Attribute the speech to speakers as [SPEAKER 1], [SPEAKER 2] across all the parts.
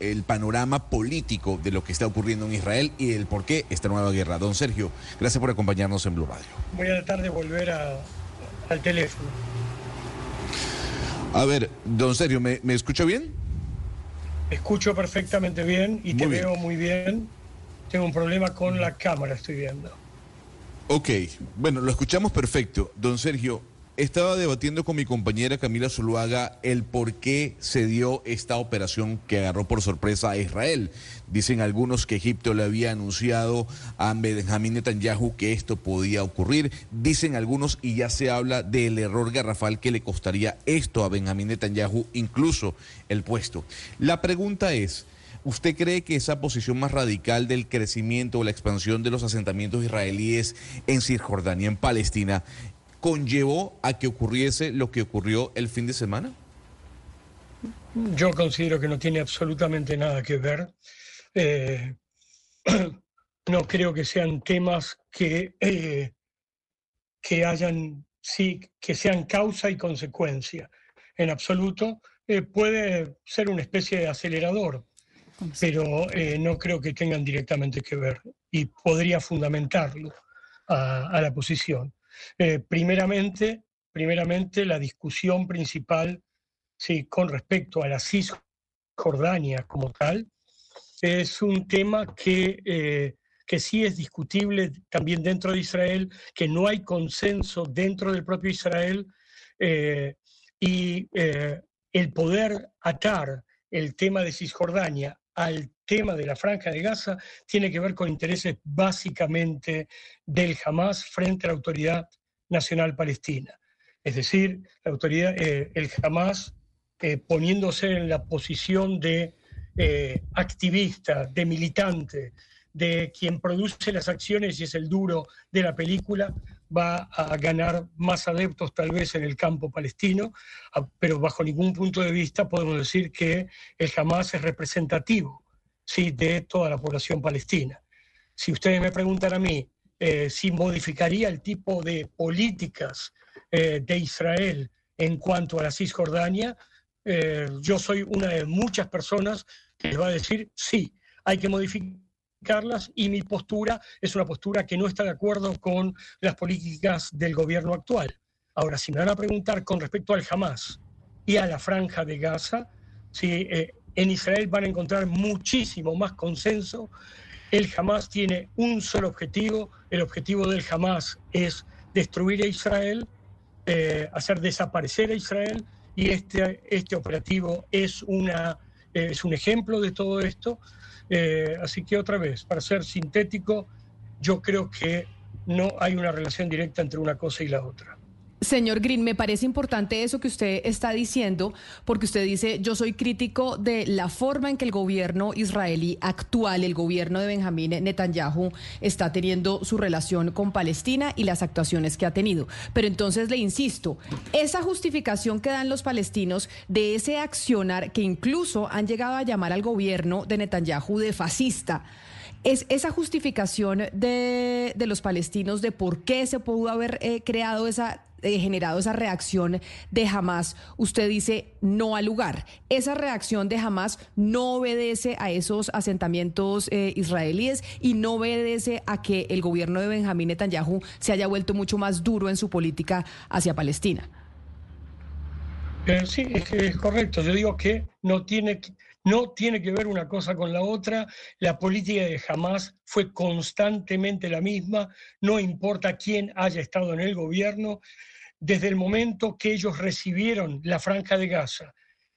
[SPEAKER 1] el panorama político de lo que está ocurriendo en Israel y el por qué esta nueva guerra. Don Sergio, gracias por acompañarnos en Blue Radio.
[SPEAKER 2] Voy a tratar de volver al teléfono.
[SPEAKER 1] A ver, don Sergio, ¿me, escucha bien?
[SPEAKER 2] Escucho perfectamente bien y te veo muy bien. Tengo un problema con la cámara, estoy viendo.
[SPEAKER 1] Ok, bueno, lo escuchamos perfecto. Don Sergio, estaba debatiendo con mi compañera Camila Zuluaga el por qué se dio esta operación que agarró por sorpresa a Israel. Dicen algunos que Egipto le había anunciado a Benjamín Netanyahu que esto podía ocurrir. Dicen algunos, y ya se habla del error garrafal que le costaría esto a Benjamín Netanyahu, incluso el puesto. La pregunta es... ¿Usted cree que esa posición más radical del crecimiento o la expansión de los asentamientos israelíes en Cisjordania, en Palestina, conllevó a que ocurriese lo que ocurrió el fin de semana?
[SPEAKER 2] Yo considero que no tiene absolutamente nada que ver. Eh, no creo que sean temas que, eh, que hayan, sí, que sean causa y consecuencia. En absoluto, eh, puede ser una especie de acelerador pero eh, no creo que tengan directamente que ver y podría fundamentarlo a, la posición. Eh, primeramente, primeramente, la discusión principal sí, con respecto a la Cisjordania como tal es un tema que, eh, que sí es discutible también dentro de Israel, que no hay consenso dentro del propio Israel y el poder atar el tema de Cisjordania al tema de la franja de Gaza tiene que ver con intereses básicamente del Hamas frente a la autoridad nacional palestina. Es decir, la autoridad, eh, el Hamas eh, poniéndose en la posición de eh, activista, de militante, de quien produce las acciones y es el duro de la película, va a ganar más adeptos tal vez en el campo palestino, pero bajo ningún punto de vista podemos decir que el Hamas es representativo ¿sí? de toda la población palestina. Si ustedes me preguntan a mí eh, si modificaría el tipo de políticas eh, de Israel en cuanto a la Cisjordania, eh, yo soy una de muchas personas que les va a decir sí, hay que modificar Carlas, y mi postura es una postura que no está de acuerdo con las políticas del gobierno actual. Ahora, si me van a preguntar con respecto al Hamas y a la franja de Gaza, si eh, en Israel van a encontrar muchísimo más consenso. El Hamas tiene un solo objetivo, el objetivo del Hamas es destruir a Israel, eh, hacer desaparecer a Israel, y este, este operativo es, una, es un ejemplo de todo esto. Eh, así que otra vez, para ser sintético, yo creo que no hay una relación directa entre una cosa y la otra.
[SPEAKER 3] Señor Green, me parece importante eso que usted está diciendo, porque usted dice, yo soy crítico de la forma en que el gobierno israelí actual, el gobierno de Benjamín Netanyahu, está teniendo su relación con Palestina y las actuaciones que ha tenido. Pero entonces le insisto, esa justificación que dan los palestinos de ese accionar que incluso han llegado a llamar al gobierno de Netanyahu de fascista, es esa justificación de, los palestinos de por qué se pudo haber eh, creado esa eh, generado esa reacción de Hamas, usted dice no al lugar. Esa reacción de Hamas no obedece a esos asentamientos eh, israelíes y no obedece a que el gobierno de Benjamín Netanyahu se haya vuelto mucho más duro en su política hacia Palestina.
[SPEAKER 2] Eh, sí, es, correcto. Yo digo que no tiene, no tiene que ver una cosa con la otra. La política de Hamas fue constantemente la misma, no importa quién haya estado en el gobierno desde el momento que ellos recibieron la franja de Gaza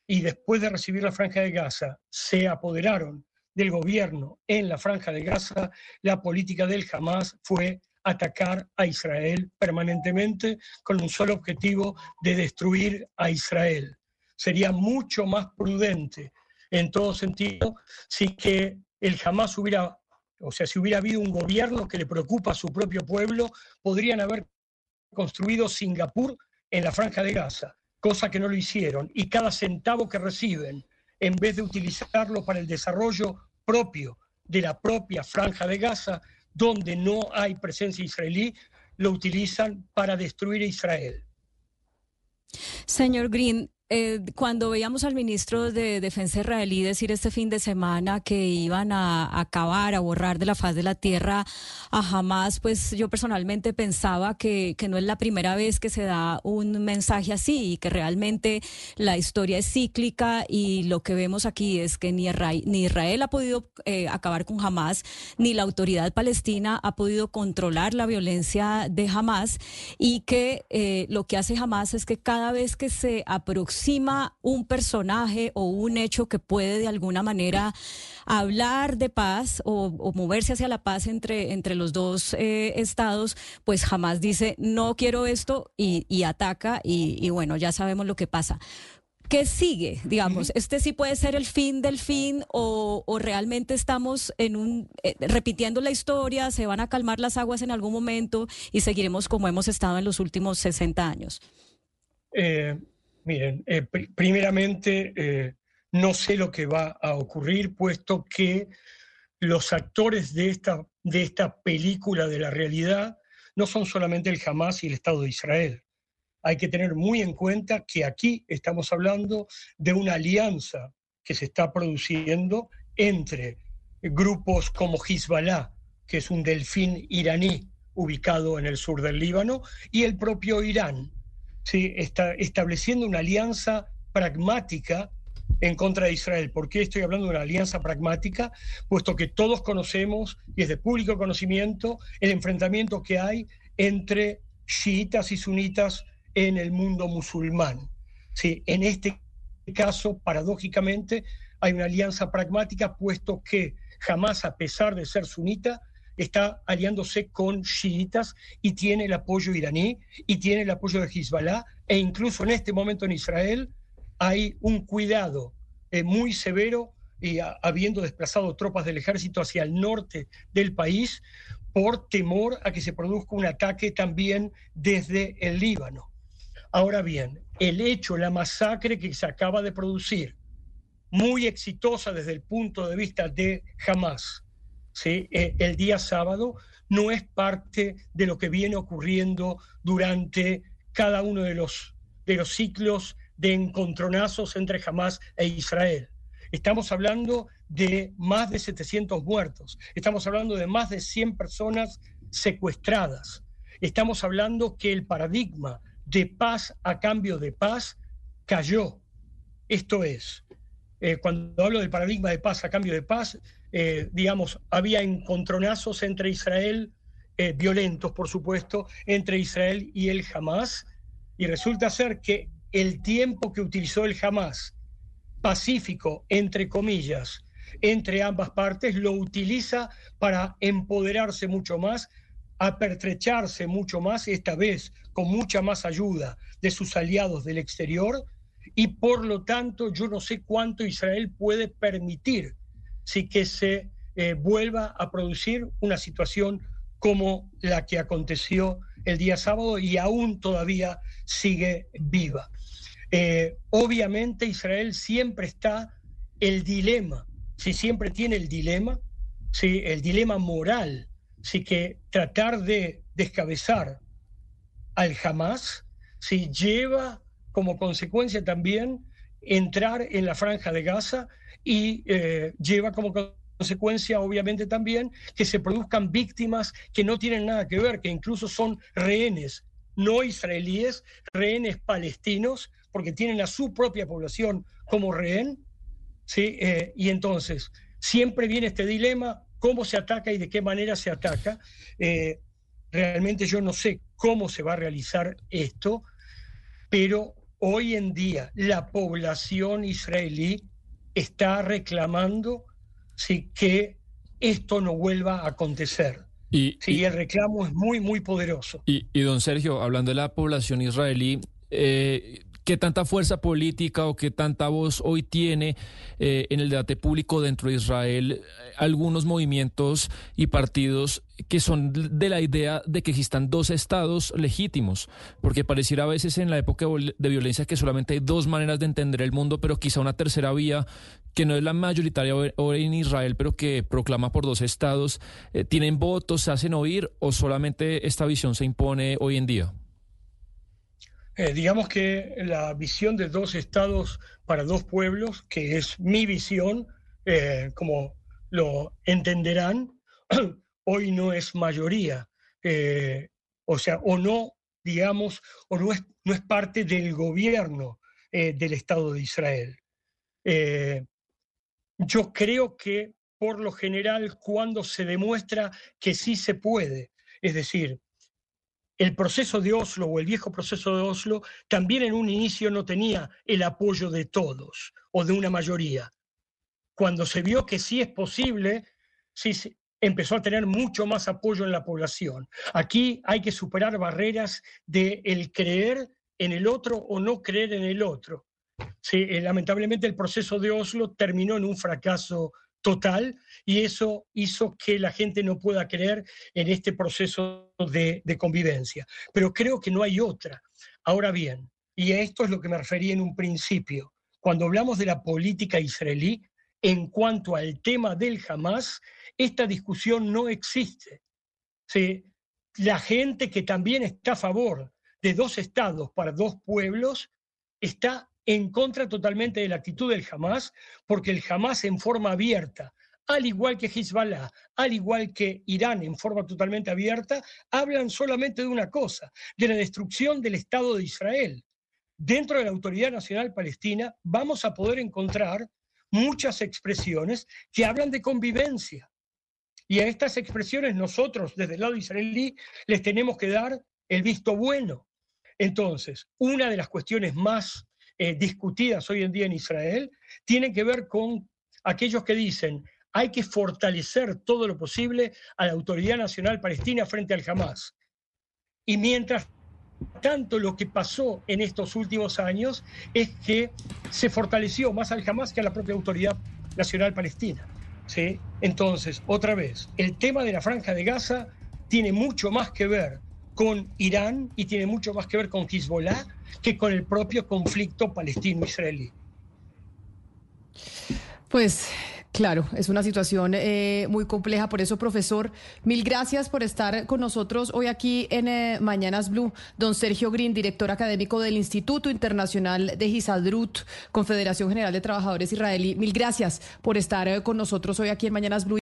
[SPEAKER 2] y después de recibir la franja de Gaza se apoderaron del gobierno en la franja de Gaza, la política del Hamas fue atacar a Israel permanentemente con un solo objetivo de destruir a Israel. Sería mucho más prudente en todo sentido si que el Hamas hubiera, o sea, si hubiera habido un gobierno que le preocupa a su propio pueblo, podrían haber construido Singapur en la franja de Gaza, cosa que no lo hicieron. Y cada centavo que reciben, en vez de utilizarlo para el desarrollo propio de la propia franja de Gaza, donde no hay presencia israelí, lo utilizan para destruir a Israel.
[SPEAKER 4] Señor Green, eh, cuando veíamos al ministro de Defensa israelí decir este fin de semana que iban a acabar, a borrar de la faz de la tierra a Hamas, pues yo personalmente pensaba que, que no es la primera vez que se da un mensaje así y que realmente la historia es cíclica y lo que vemos aquí es que ni Israel, ni Israel ha podido eh, acabar con Hamas, ni la autoridad palestina ha podido controlar la violencia de Hamas y que eh, lo que hace Hamas es que cada vez que se aproxima un personaje o un hecho que puede de alguna manera hablar de paz o, moverse hacia la paz entre, entre los dos eh, estados, pues jamás dice no quiero esto y, ataca y, bueno, ya sabemos lo que pasa. ¿Qué sigue? Digamos, ¿este sí puede ser el fin del fin o, realmente estamos en un eh, repitiendo la historia, se van a calmar las aguas en algún momento y seguiremos como hemos estado en los últimos 60 años?
[SPEAKER 2] Eh, miren, primeramente no sé lo que va a ocurrir, puesto que los actores de esta, de esta película de la realidad no son solamente el Hamas y el Estado de Israel. Hay que tener muy en cuenta que aquí estamos hablando de una alianza que se está produciendo entre grupos como Hezbollah, que es un delfín iraní ubicado en el sur del Líbano, y el propio Irán, ¿sí? está estableciendo una alianza pragmática en contra de Israel. ¿Por qué estoy hablando de una alianza pragmática? Puesto que todos conocemos, y es de público conocimiento, el enfrentamiento que hay entre chiitas y sunitas en el mundo musulmán. Sí, en este caso, paradójicamente, hay una alianza pragmática, puesto que jamás, a pesar de ser sunita, está aliándose con chiitas y tiene el apoyo iraní y tiene el apoyo de Hezbollah e incluso en este momento en Israel hay un cuidado eh, muy severo y habiendo desplazado tropas del ejército hacia el norte del país por temor a que se produzca un ataque también desde el Líbano. Ahora bien, el hecho, la masacre que se acaba de producir, muy exitosa desde el punto de vista de Hamas, ¿sí? Eh, el día sábado, no es parte de lo que viene ocurriendo durante cada uno de los, de los ciclos de encontronazos entre Hamas e Israel. Estamos hablando de más de 700 muertos, estamos hablando de más de 100 personas secuestradas, estamos hablando que el paradigma de paz a cambio de paz cayó. Esto es, eh, cuando hablo del paradigma de paz a cambio de paz, eh, digamos, había encontronazos entre Israel, eh, violentos por supuesto, entre Israel y el Hamas, y resulta ser que el tiempo que utilizó el Hamas, pacífico, entre comillas, entre ambas partes, lo utiliza para empoderarse mucho más, apertrecharse mucho más, esta vez con mucha más ayuda de sus aliados del exterior, y por lo tanto yo no sé cuánto Israel puede permitir si que se eh, vuelva a producir una situación como la que aconteció el día sábado y aún todavía sigue viva. Eh, obviamente Israel siempre está el dilema, si siempre tiene el dilema, si el dilema moral, si que tratar de descabezar al Hamas, si lleva como consecuencia también entrar en la franja de Gaza y eh, lleva como consecuencia obviamente también que se produzcan víctimas que no tienen nada que ver, que incluso son rehenes no israelíes, rehenes palestinos, porque tienen a su propia población como rehén, ¿sí? Eh, y entonces siempre viene este dilema, cómo se ataca y de qué manera se ataca. Eh, realmente yo no sé cómo se va a realizar esto, pero hoy en día la población israelí está reclamando ¿sí? que esto no vuelva a acontecer. Y, sí, el reclamo es muy, muy poderoso.
[SPEAKER 5] Y, y, don Sergio, hablando de la población israelí, eh, ¿Qué tanta fuerza política o qué tanta voz hoy tiene eh, en el debate público dentro de Israel eh, algunos movimientos y partidos que son de la idea de que existan dos estados legítimos? Porque pareciera a veces en la época de violencia que solamente hay dos maneras de entender el mundo, pero quizá una tercera vía que no es la mayoritaria hoy en Israel, pero que proclama por dos estados, eh, ¿tienen votos, se hacen oír o solamente esta visión se impone hoy en día?
[SPEAKER 2] Eh, digamos que la visión de dos estados para dos pueblos, que es mi visión, eh, como lo entenderán, hoy no es mayoría. Eh, o sea, o no, digamos, o no es, no es parte del gobierno del Estado de Israel. yo creo que por lo general cuando se demuestra que sí se puede, es decir, el proceso de Oslo o el viejo proceso de Oslo también en un inicio no tenía el apoyo de todos o de una mayoría. Cuando se vio que sí es posible, sí empezó a tener mucho más apoyo en la población. Aquí hay que superar barreras de el creer en el otro o no creer en el otro. Eh, lamentablemente el proceso de Oslo terminó en un fracaso total y eso hizo que la gente no pueda creer en este proceso de, convivencia. Pero creo que no hay otra. Ahora bien, y a esto es lo que me refería en un principio, cuando hablamos de la política israelí, en cuanto al tema del Hamas, esta discusión no existe. La gente que también está a favor de dos estados para dos pueblos está en contra totalmente de la actitud del Hamas, porque el Hamas en forma abierta, al igual que Hezbollah, al igual que Irán en forma totalmente abierta, hablan solamente de una cosa, de la destrucción del Estado de Israel. Dentro de la Autoridad Nacional Palestina vamos a poder encontrar muchas expresiones que hablan de convivencia. Y a estas expresiones nosotros, desde el lado israelí, les tenemos que dar el visto bueno. Entonces, una de las cuestiones más eh, discutidas hoy en día en Israel tienen que ver con aquellos que dicen hay que fortalecer todo lo posible a la Autoridad Nacional Palestina frente al Hamas. Y mientras tanto lo que pasó en estos últimos años es que se fortaleció más al Hamas que a la propia Autoridad Nacional Palestina. ¿sí? Entonces, otra vez, el tema de la franja de Gaza tiene mucho más que ver con Irán y tiene mucho más que ver con Hezbollah que con el propio conflicto palestino-israelí.
[SPEAKER 3] Pues Claro, es una situación eh, muy compleja. Por eso, profesor, mil gracias por estar con nosotros hoy aquí en eh, Mañanas Blue. Don Sergio Green, director académico del Instituto Internacional de Gisadrut, Confederación General de Trabajadores Israelí. Mil gracias por estar eh, con nosotros hoy aquí en Mañanas Blue.